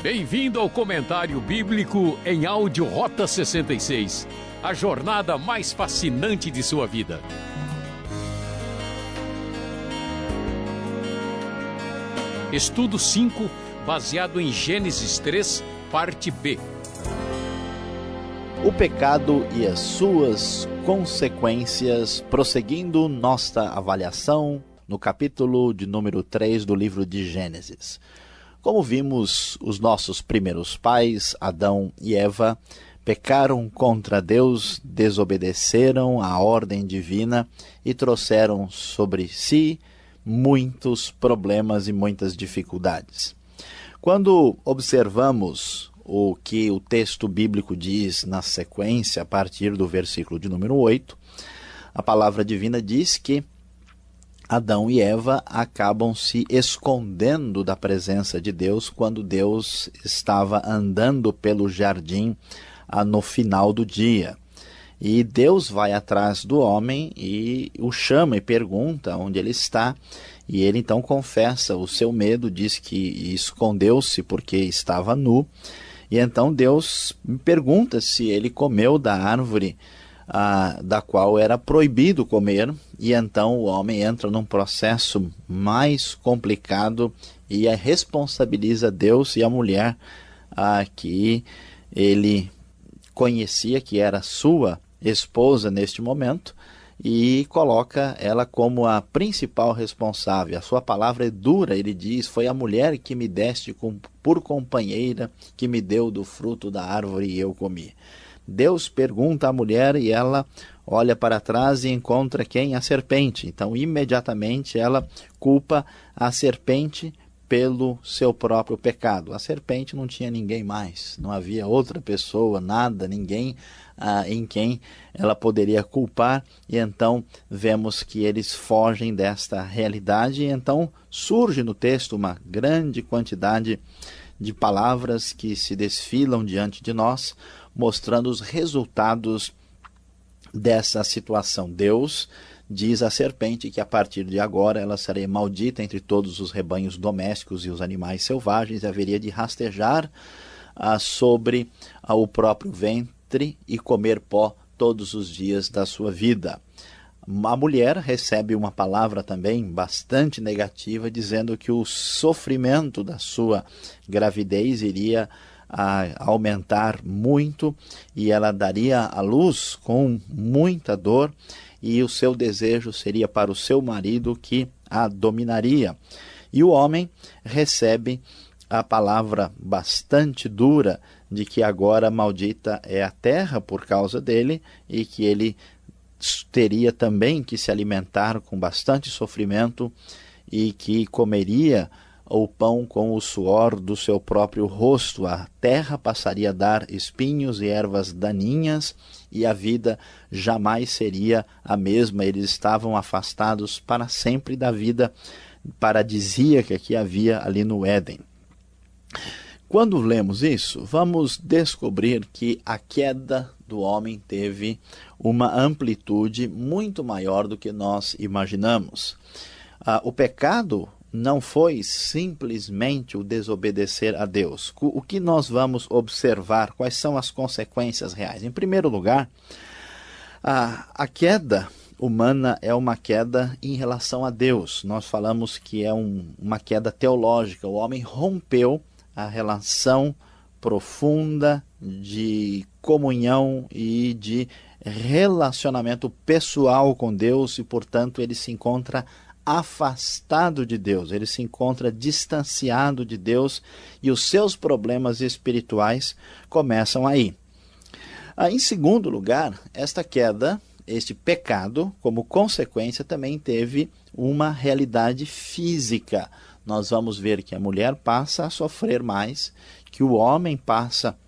Bem-vindo ao comentário bíblico em áudio Rota 66, a jornada mais fascinante de sua vida. Estudo 5, baseado em Gênesis 3, parte B. O pecado e as suas consequências, prosseguindo nossa avaliação no capítulo de número 3 do livro de Gênesis. Como vimos, os nossos primeiros pais, Adão e Eva, pecaram contra Deus, desobedeceram à ordem divina e trouxeram sobre si muitos problemas e muitas dificuldades. Quando observamos o que o texto bíblico diz na sequência, a partir do versículo de número 8, a palavra divina diz que Adão e Eva acabam se escondendo da presença de Deus quando Deus estava andando pelo jardim ah, no final do dia. E Deus vai atrás do homem e o chama e pergunta onde ele está. E ele então confessa o seu medo, diz que escondeu-se porque estava nu. E então Deus pergunta se ele comeu da árvore ah, da qual era proibido comer, e então o homem entra num processo mais complicado e responsabiliza Deus e a mulher ah, que ele conhecia que era sua esposa neste momento e coloca ela como a principal responsável. A sua palavra é dura, ele diz: Foi a mulher que me deste por companheira, que me deu do fruto da árvore e eu comi. Deus pergunta à mulher e ela olha para trás e encontra quem? A serpente. Então, imediatamente ela culpa a serpente pelo seu próprio pecado. A serpente não tinha ninguém mais, não havia outra pessoa, nada, ninguém ah, em quem ela poderia culpar, e então vemos que eles fogem desta realidade, e então surge no texto uma grande quantidade de palavras que se desfilam diante de nós, mostrando os resultados dessa situação. Deus diz à serpente que a partir de agora ela seria maldita entre todos os rebanhos domésticos e os animais selvagens, e haveria de rastejar ah, sobre ah, o próprio ventre e comer pó todos os dias da sua vida. A mulher recebe uma palavra também bastante negativa, dizendo que o sofrimento da sua gravidez iria a aumentar muito e ela daria a luz com muita dor e o seu desejo seria para o seu marido que a dominaria. E o homem recebe a palavra bastante dura de que agora maldita é a terra por causa dele e que ele teria também que se alimentar com bastante sofrimento e que comeria o pão com o suor do seu próprio rosto. A terra passaria a dar espinhos e ervas daninhas, e a vida jamais seria a mesma. Eles estavam afastados para sempre da vida paradisíaca que havia ali no Éden. Quando lemos isso, vamos descobrir que a queda do homem teve uma amplitude muito maior do que nós imaginamos. Ah, o pecado não foi simplesmente o desobedecer a Deus. O que nós vamos observar? Quais são as consequências reais? Em primeiro lugar, a, a queda humana é uma queda em relação a Deus. Nós falamos que é um, uma queda teológica. O homem rompeu a relação profunda de comunhão e de relacionamento pessoal com Deus e, portanto, ele se encontra afastado de Deus, ele se encontra distanciado de Deus e os seus problemas espirituais começam aí. Ah, em segundo lugar, esta queda, este pecado, como consequência, também teve uma realidade física. Nós vamos ver que a mulher passa a sofrer mais, que o homem passa a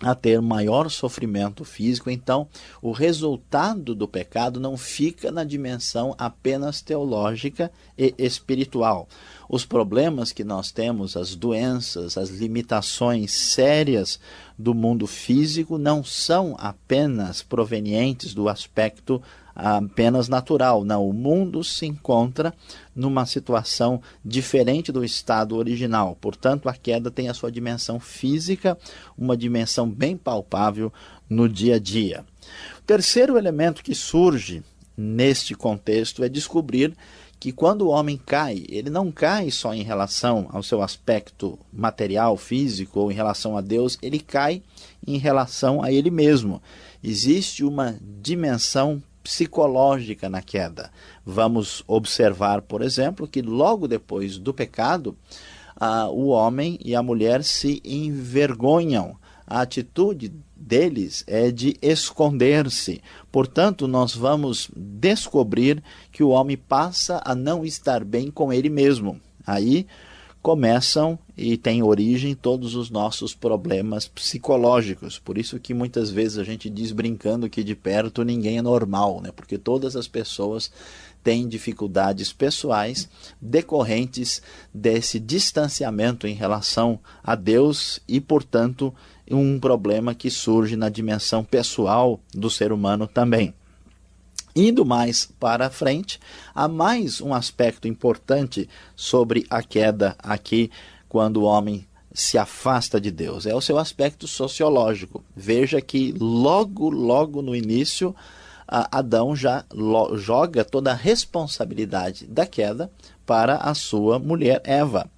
a ter maior sofrimento físico. Então, o resultado do pecado não fica na dimensão apenas teológica e espiritual. os problemas que nós temos, as doenças, as limitações sérias do mundo físico não são apenas provenientes do aspecto apenas natural. Não, o mundo se encontra numa situação diferente do estado original. Portanto, a queda tem a sua dimensão física, uma dimensão bem palpável no dia a dia. O terceiro elemento que surge neste contexto é descobrir que quando o homem cai, ele não cai só em relação ao seu aspecto material, físico ou em relação a Deus, ele cai em relação a ele mesmo. Existe uma dimensão psicológica na queda. Vamos observar, por exemplo, que logo depois do pecado, ah, o homem e a mulher se envergonham. A atitude deles é de esconder-se. Portanto, nós vamos descobrir que o homem passa a não estar bem com ele mesmo. Aí começam e têm origem todos os nossos problemas psicológicos. Por isso que muitas vezes a gente diz brincando que de perto ninguém é normal, né? Porque todas as pessoas têm dificuldades pessoais decorrentes desse distanciamento em relação a Deus e, portanto, um problema que surge na dimensão pessoal do ser humano também. Indo mais para frente, há mais um aspecto importante sobre a queda aqui, quando o homem se afasta de Deus. É o seu aspecto sociológico. Veja que logo, logo no início, Adão já joga toda a responsabilidade da queda para a sua mulher Eva.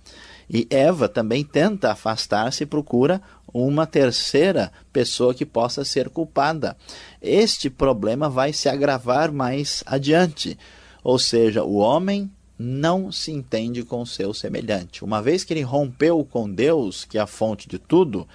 E Eva também tenta afastar-se e procura uma terceira pessoa que possa ser culpada. Este problema vai se agravar mais adiante. Ou seja, o homem não se entende com seu semelhante. Uma vez que ele rompeu com Deus, que é a fonte de tudo,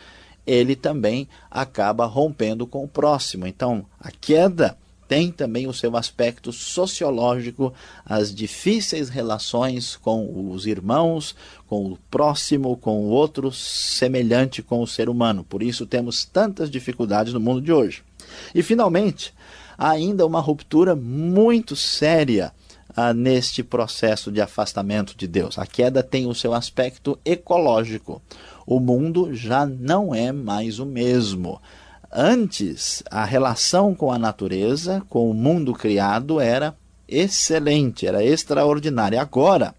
ele também acaba rompendo com o próximo. Então, a queda tem também o seu aspecto sociológico, as difíceis relações com os irmãos, com o próximo, com o outro semelhante com o ser humano. Por isso temos tantas dificuldades no mundo de hoje. E finalmente, há ainda uma ruptura muito séria ah, neste processo de afastamento de Deus. A queda tem o seu aspecto ecológico. O mundo já não é mais o mesmo. Antes, a relação com a natureza, com o mundo criado, era excelente, era extraordinária. Agora,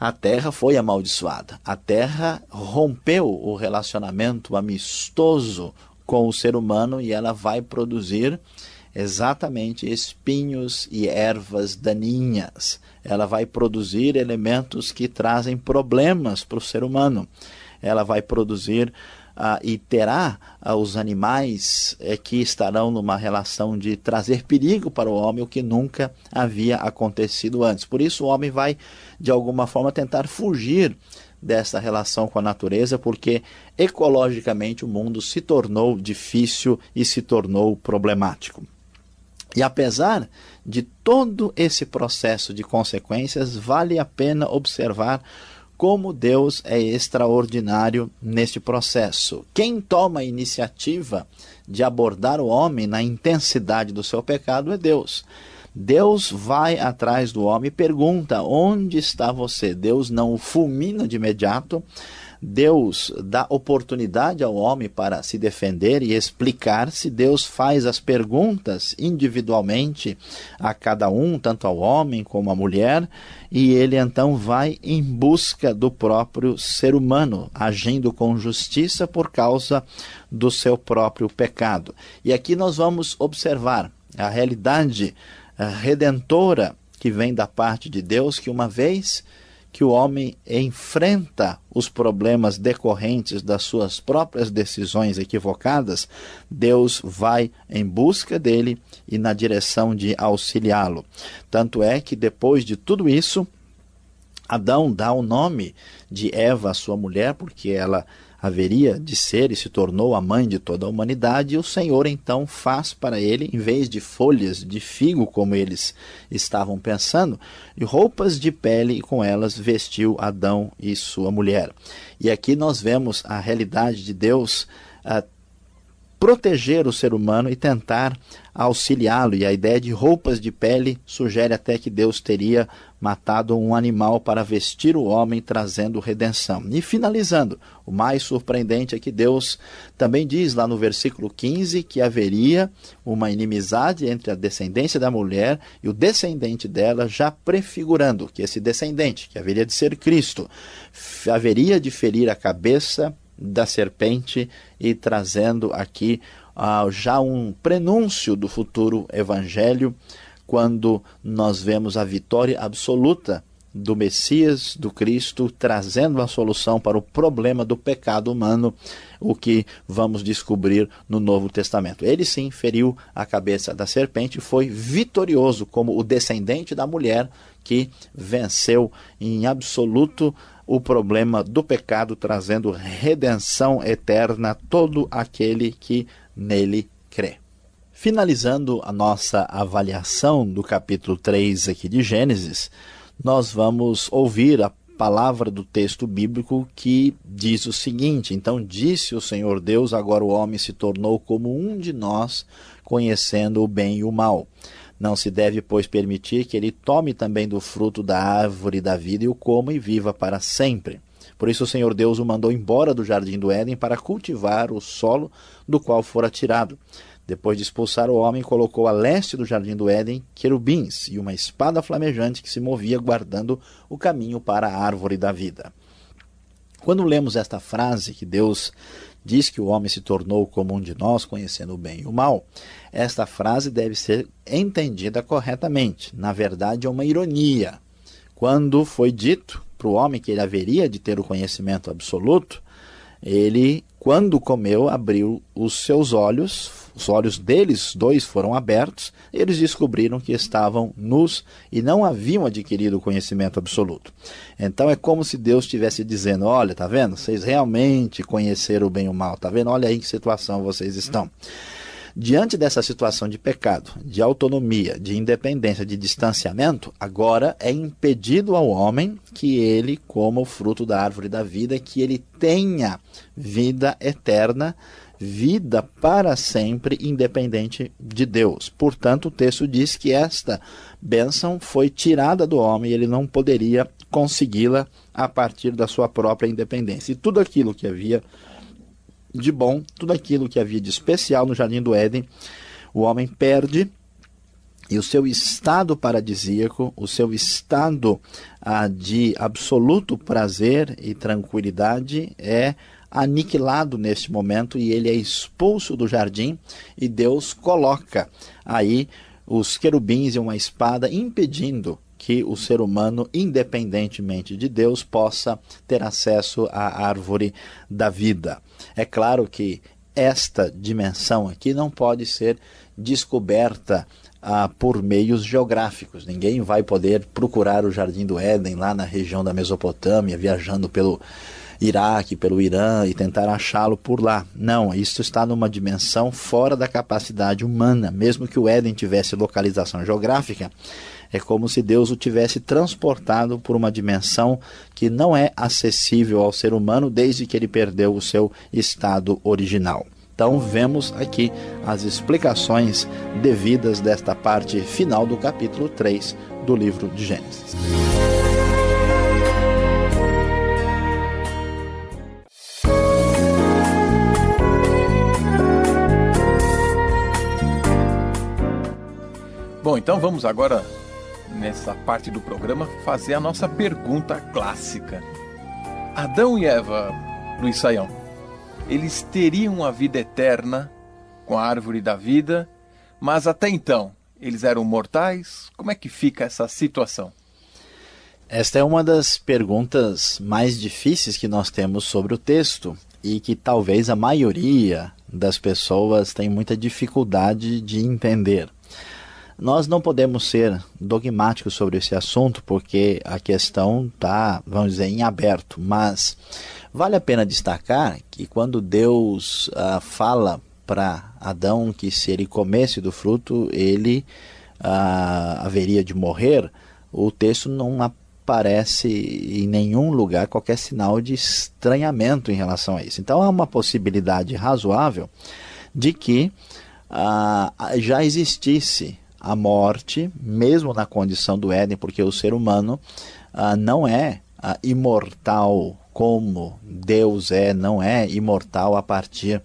a terra foi amaldiçoada. A terra rompeu o relacionamento amistoso com o ser humano e ela vai produzir exatamente espinhos e ervas daninhas. Ela vai produzir elementos que trazem problemas para o ser humano. Ela vai produzir ah, e terá ah, os animais é, que estarão numa relação de trazer perigo para o homem, o que nunca havia acontecido antes. Por isso, o homem vai, de alguma forma, tentar fugir dessa relação com a natureza, porque ecologicamente o mundo se tornou difícil e se tornou problemático. E apesar de todo esse processo de consequências, vale a pena observar como Deus é extraordinário neste processo. Quem toma a iniciativa de abordar o homem na intensidade do seu pecado é Deus. Deus vai atrás do homem e pergunta: onde está você? Deus não o fulmina de imediato, Deus dá oportunidade ao homem para se defender e explicar-se. Deus faz as perguntas individualmente a cada um, tanto ao homem como à mulher, e ele então vai em busca do próprio ser humano, agindo com justiça por causa do seu próprio pecado. E aqui nós vamos observar a realidade redentora que vem da parte de Deus, que uma vez que o homem enfrenta os problemas decorrentes das suas próprias decisões equivocadas, Deus vai em busca dele e na direção de auxiliá-lo. Tanto é que depois de tudo isso, Adão dá o nome de Eva à sua mulher, porque ela haveria de ser e se tornou a mãe de toda a humanidade, e o Senhor então faz para ele, em vez de folhas de figo, como eles estavam pensando, roupas de pele, e com elas vestiu Adão e sua mulher. E aqui nós vemos a realidade de Deus ah, proteger o ser humano e tentar auxiliá-lo. E a ideia de roupas de pele sugere até que Deus teria matado um animal para vestir o homem, trazendo redenção. E finalizando, o mais surpreendente é que Deus também diz lá no versículo 15 que haveria uma inimizade entre a descendência da mulher e o descendente dela, já prefigurando que esse descendente, que haveria de ser Cristo, haveria de ferir a cabeça da serpente e trazendo aqui uh, já um prenúncio do futuro evangelho, quando nós vemos a vitória absoluta do Messias, do Cristo, trazendo a solução para o problema do pecado humano, o que vamos descobrir no Novo Testamento. Ele sim feriu a cabeça da serpente, foi vitorioso como o descendente da mulher que venceu em absoluto o problema do pecado, trazendo redenção eterna a todo aquele que nele crê. Finalizando a nossa avaliação do capítulo 3 aqui de Gênesis, nós vamos ouvir a palavra do texto bíblico que diz o seguinte: Então disse o Senhor Deus, agora o homem se tornou como um de nós, conhecendo o bem e o mal. Não se deve, pois, permitir que ele tome também do fruto da árvore da vida e o coma e viva para sempre. Por isso o Senhor Deus o mandou embora do jardim do Éden para cultivar o solo do qual fora tirado. Depois de expulsar o homem, colocou a leste do jardim do Éden querubins e uma espada flamejante que se movia guardando o caminho para a árvore da vida. Quando lemos esta frase que Deus diz que o homem se tornou como um de nós, conhecendo o bem e o mal, esta frase deve ser entendida corretamente. Na verdade, é uma ironia. Quando foi dito para o homem que ele haveria de ter o conhecimento absoluto, ele, quando comeu, abriu os seus olhos, os olhos deles dois foram abertos, eles descobriram que estavam nus e não haviam adquirido o conhecimento absoluto. Então é como se Deus estivesse dizendo: Olha, tá vendo? Vocês realmente conheceram o bem e o mal, tá vendo? Olha aí em que situação vocês estão. Diante dessa situação de pecado, de autonomia, de independência, de distanciamento, agora é impedido ao homem que ele coma o fruto da árvore da vida, que ele tenha vida eterna, vida para sempre, independente de Deus. Portanto, o texto diz que esta bênção foi tirada do homem e ele não poderia consegui-la a partir da sua própria independência. E tudo aquilo que havia de bom, tudo aquilo que havia de especial no jardim do Éden, o homem perde e o seu estado paradisíaco, o seu estado ah, de absoluto prazer e tranquilidade é aniquilado neste momento e ele é expulso do jardim e Deus coloca aí os querubins e uma espada impedindo que o ser humano, independentemente de Deus, possa ter acesso à árvore da vida. É claro que esta dimensão aqui não pode ser descoberta ah, por meios geográficos. Ninguém vai poder procurar o Jardim do Éden lá na região da Mesopotâmia, viajando pelo Iraque, pelo Irã e tentar achá-lo por lá. Não, isso está numa dimensão fora da capacidade humana. Mesmo que o Éden tivesse localização geográfica, é como se Deus o tivesse transportado por uma dimensão que não é acessível ao ser humano desde que ele perdeu o seu estado original. Então, vemos aqui as explicações devidas desta parte final do capítulo 3 do livro de Gênesis. Bom, então vamos agora nessa parte do programa, fazer a nossa pergunta clássica. Adão e Eva, Luiz Saião, eles teriam a vida eterna com a árvore da vida, mas até então eles eram mortais? Como é que fica essa situação? Esta é uma das perguntas mais difíceis que nós temos sobre o texto e que talvez a maioria das pessoas tem muita dificuldade de entender. Nós não podemos ser dogmáticos sobre esse assunto porque a questão está, vamos dizer, em aberto, mas vale a pena destacar que quando Deus ah, fala para Adão que se ele comesse do fruto ele ah, haveria de morrer, o texto não aparece em nenhum lugar qualquer sinal de estranhamento em relação a isso. Então há uma possibilidade razoável de que ah, já existisse a morte, mesmo na condição do Éden, porque o ser humano ah, não é ah, imortal como Deus é, não é imortal a partir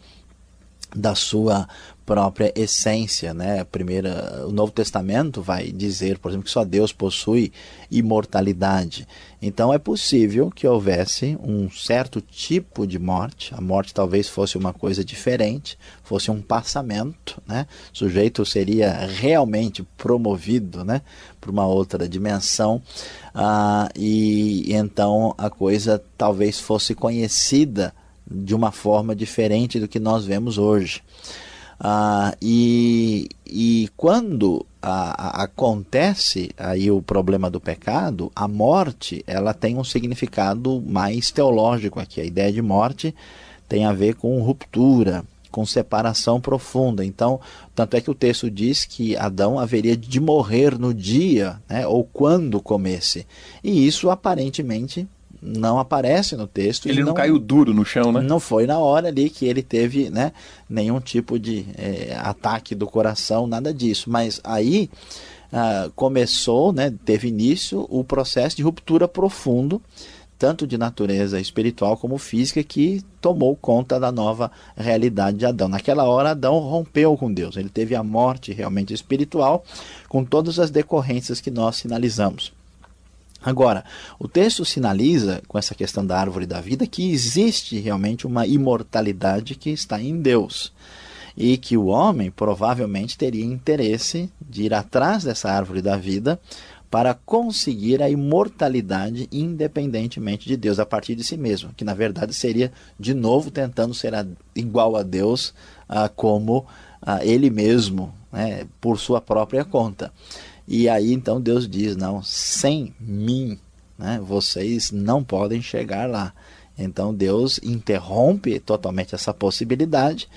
da sua própria essência, né? Primeira, o Novo Testamento vai dizer, por exemplo, que só Deus possui imortalidade. Então é possível que houvesse um certo tipo de morte. A morte talvez fosse uma coisa diferente, fosse um passamento, né? O sujeito seria realmente promovido, né, para uma outra dimensão. Ah, e então a coisa talvez fosse conhecida de uma forma diferente do que nós vemos hoje. Ah, e, e quando acontece aí o problema do pecado, a morte ela tem um significado mais teológico aqui. A ideia de morte tem a ver com ruptura, com separação profunda. Então, tanto é que o texto diz que Adão haveria de morrer no dia, né, ou quando comesse. E isso aparentemente não aparece no texto. Ele não, não, caiu duro no chão, né? Não foi na hora ali que ele teve né, nenhum tipo de é, ataque do coração, nada disso. Mas aí ah, começou, né, teve início o processo de ruptura profundo, tanto de natureza espiritual como física, que tomou conta da nova realidade de Adão. Naquela hora, Adão rompeu com Deus. Ele teve a morte realmente espiritual, com todas as decorrências que nós sinalizamos. Agora, o texto sinaliza, com essa questão da árvore da vida, que existe realmente uma imortalidade que está em Deus. E que o homem provavelmente teria interesse de ir atrás dessa árvore da vida para conseguir a imortalidade independentemente de Deus, a partir de si mesmo, que na verdade seria de novo tentando ser igual a Deus, ah, como ah, ele mesmo, né, por sua própria conta. E aí então Deus diz: não, sem mim, né, vocês não podem chegar lá. Então Deus interrompe totalmente essa possibilidade.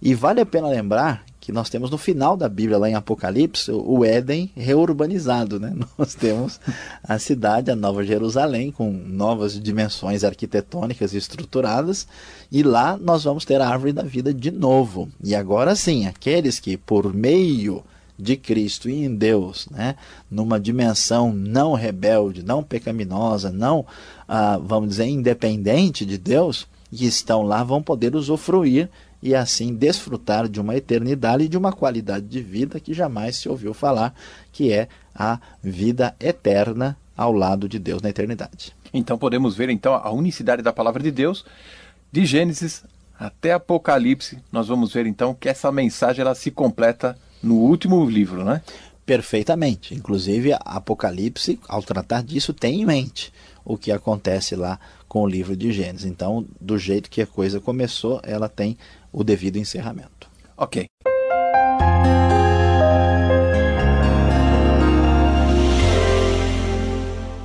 E vale a pena lembrar que nós temos no final da Bíblia, lá em Apocalipse, o Éden reurbanizado. Né? Nós temos a cidade, a Nova Jerusalém, com novas dimensões arquitetônicas e estruturadas, e lá nós vamos ter a árvore da vida de novo. E agora sim, aqueles que por meio de Cristo e em Deus, né, numa dimensão não rebelde, não pecaminosa, não, ah, vamos dizer, independente de Deus, que estão lá vão poder usufruir e assim desfrutar de uma eternidade e de uma qualidade de vida que jamais se ouviu falar, que é a vida eterna ao lado de Deus na eternidade. Então podemos ver então a unicidade da palavra de Deus de Gênesis até Apocalipse. Nós vamos ver então que essa mensagem ela se completa no último livro, né? Perfeitamente. Inclusive, Apocalipse, ao tratar disso, tem em mente o que acontece lá com o livro de Gênesis. Então, do jeito que a coisa começou, ela tem o devido encerramento. Ok.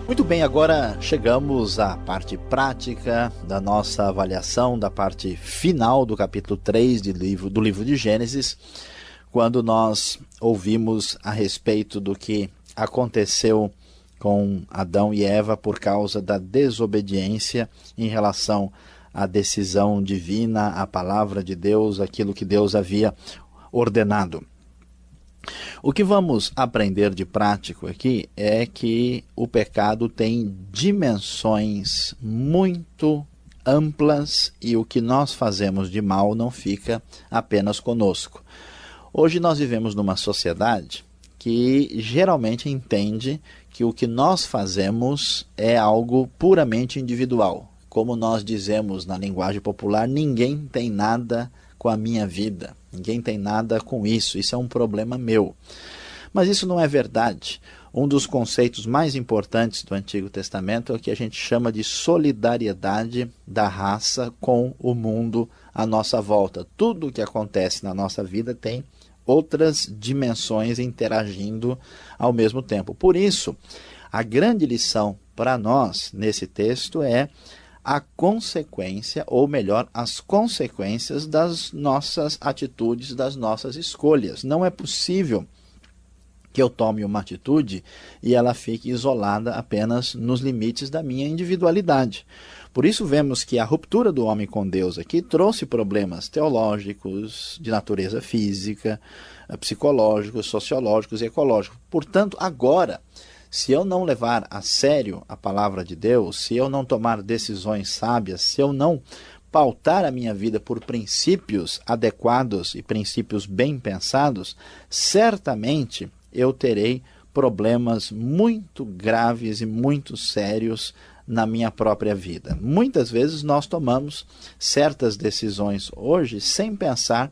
Muito bem, agora chegamos à parte prática da nossa avaliação, da parte final do capítulo 3 de livro, do livro de Gênesis quando nós ouvimos a respeito do que aconteceu com Adão e Eva por causa da desobediência em relação à decisão divina, à palavra de Deus, aquilo que Deus havia ordenado. O que vamos aprender de prático aqui é que o pecado tem dimensões muito amplas e o que nós fazemos de mal não fica apenas conosco. Hoje nós vivemos numa sociedade que geralmente entende que o que nós fazemos é algo puramente individual. Como nós dizemos na linguagem popular, ninguém tem nada com a minha vida, ninguém tem nada com isso, isso é um problema meu. Mas isso não é verdade. Um dos conceitos mais importantes do Antigo Testamento é o que a gente chama de solidariedade da raça com o mundo à nossa volta. Tudo o que acontece na nossa vida tem outras dimensões interagindo ao mesmo tempo. Por isso, a grande lição para nós nesse texto é a consequência, ou melhor, as consequências das nossas atitudes, das nossas escolhas. Não é possível que eu tome uma atitude e ela fique isolada apenas nos limites da minha individualidade. Por isso vemos que a ruptura do homem com Deus aqui trouxe problemas teológicos, de natureza física, psicológicos, sociológicos e ecológicos. Portanto, agora, se eu não levar a sério a palavra de Deus, se eu não tomar decisões sábias, se eu não pautar a minha vida por princípios adequados e princípios bem pensados, certamente eu terei problemas muito graves e muito sérios na minha própria vida. Muitas vezes nós tomamos certas decisões hoje sem pensar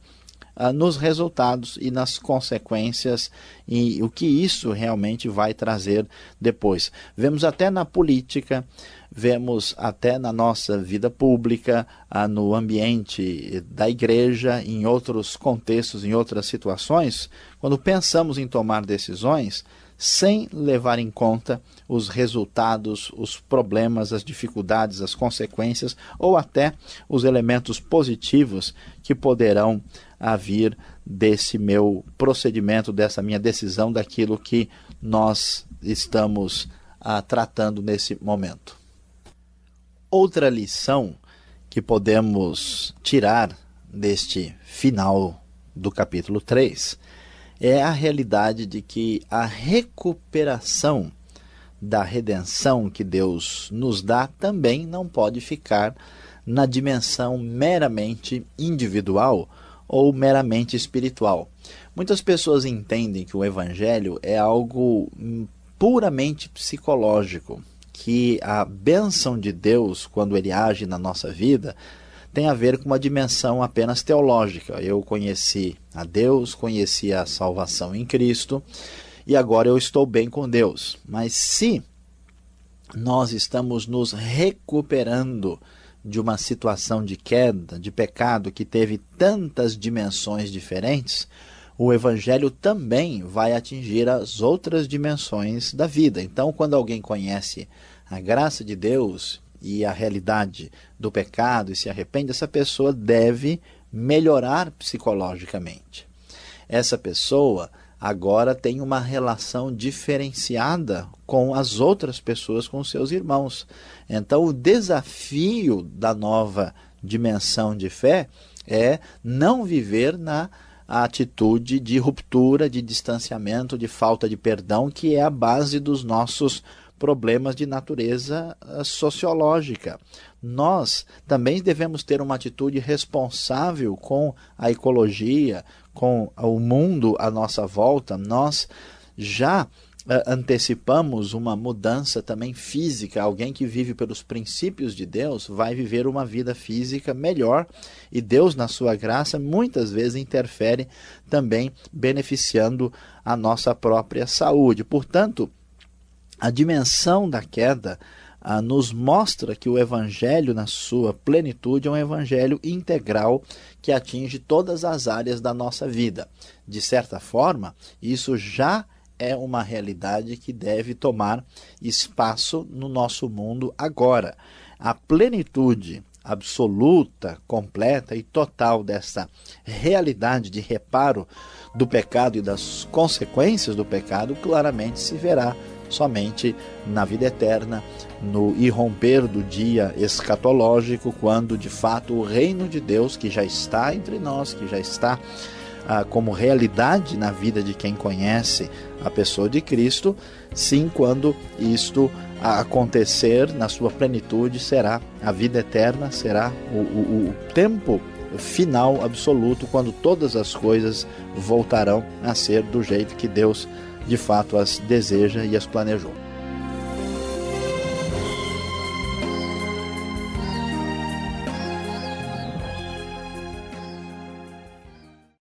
uh, nos resultados e nas consequências e o que isso realmente vai trazer depois. Vemos até na política, vemos até na nossa vida pública, uh, no ambiente da igreja, em outros contextos, em outras situações, quando pensamos em tomar decisões, sem levar em conta os resultados, os problemas, as dificuldades, as consequências ou até os elementos positivos que poderão vir desse meu procedimento, dessa minha decisão, daquilo que nós estamos ah, tratando nesse momento. Outra lição que podemos tirar deste final do capítulo 3 é a realidade de que a recuperação da redenção que Deus nos dá também não pode ficar na dimensão meramente individual ou meramente espiritual. Muitas pessoas entendem que o evangelho é algo puramente psicológico, que a bênção de Deus, quando ele age na nossa vida, tem a ver com uma dimensão apenas teológica. Eu conheci a Deus, conheci a salvação em Cristo e agora eu estou bem com Deus. Mas se nós estamos nos recuperando de uma situação de queda, de pecado que teve tantas dimensões diferentes, o evangelho também vai atingir as outras dimensões da vida. Então, quando alguém conhece a graça de Deus e a realidade do pecado e se arrepende, essa pessoa deve melhorar psicologicamente. Essa pessoa agora tem uma relação diferenciada com as outras pessoas, com seus irmãos. Então, o desafio da nova dimensão de fé é não viver na atitude de ruptura, de distanciamento, de falta de perdão, que é a base dos nossos problemas de natureza ah, sociológica. Nós também devemos ter uma atitude responsável com a ecologia, com o mundo à nossa volta. Nós já Uh, antecipamos uma mudança também física. Alguém que vive pelos princípios de Deus vai viver uma vida física melhor e Deus, na sua graça, muitas vezes interfere também beneficiando a nossa própria saúde. Portanto, a dimensão da queda ah, nos mostra que o evangelho, na sua plenitude, é um evangelho integral que atinge todas as áreas da nossa vida. De certa forma, isso já é uma realidade que deve tomar espaço no nosso mundo agora. A plenitude absoluta, completa e total dessa realidade de reparo do pecado e das consequências do pecado claramente se verá somente na vida eterna, no irromper do dia escatológico, quando de fato o reino de Deus, que já está entre nós, que já está ah, como realidade na vida de quem conhece a pessoa de Cristo, sim, quando isto acontecer na sua plenitude, será a vida eterna, será o, o, o tempo final absoluto, quando todas as coisas voltarão a ser do jeito que Deus de fato as deseja e as planejou.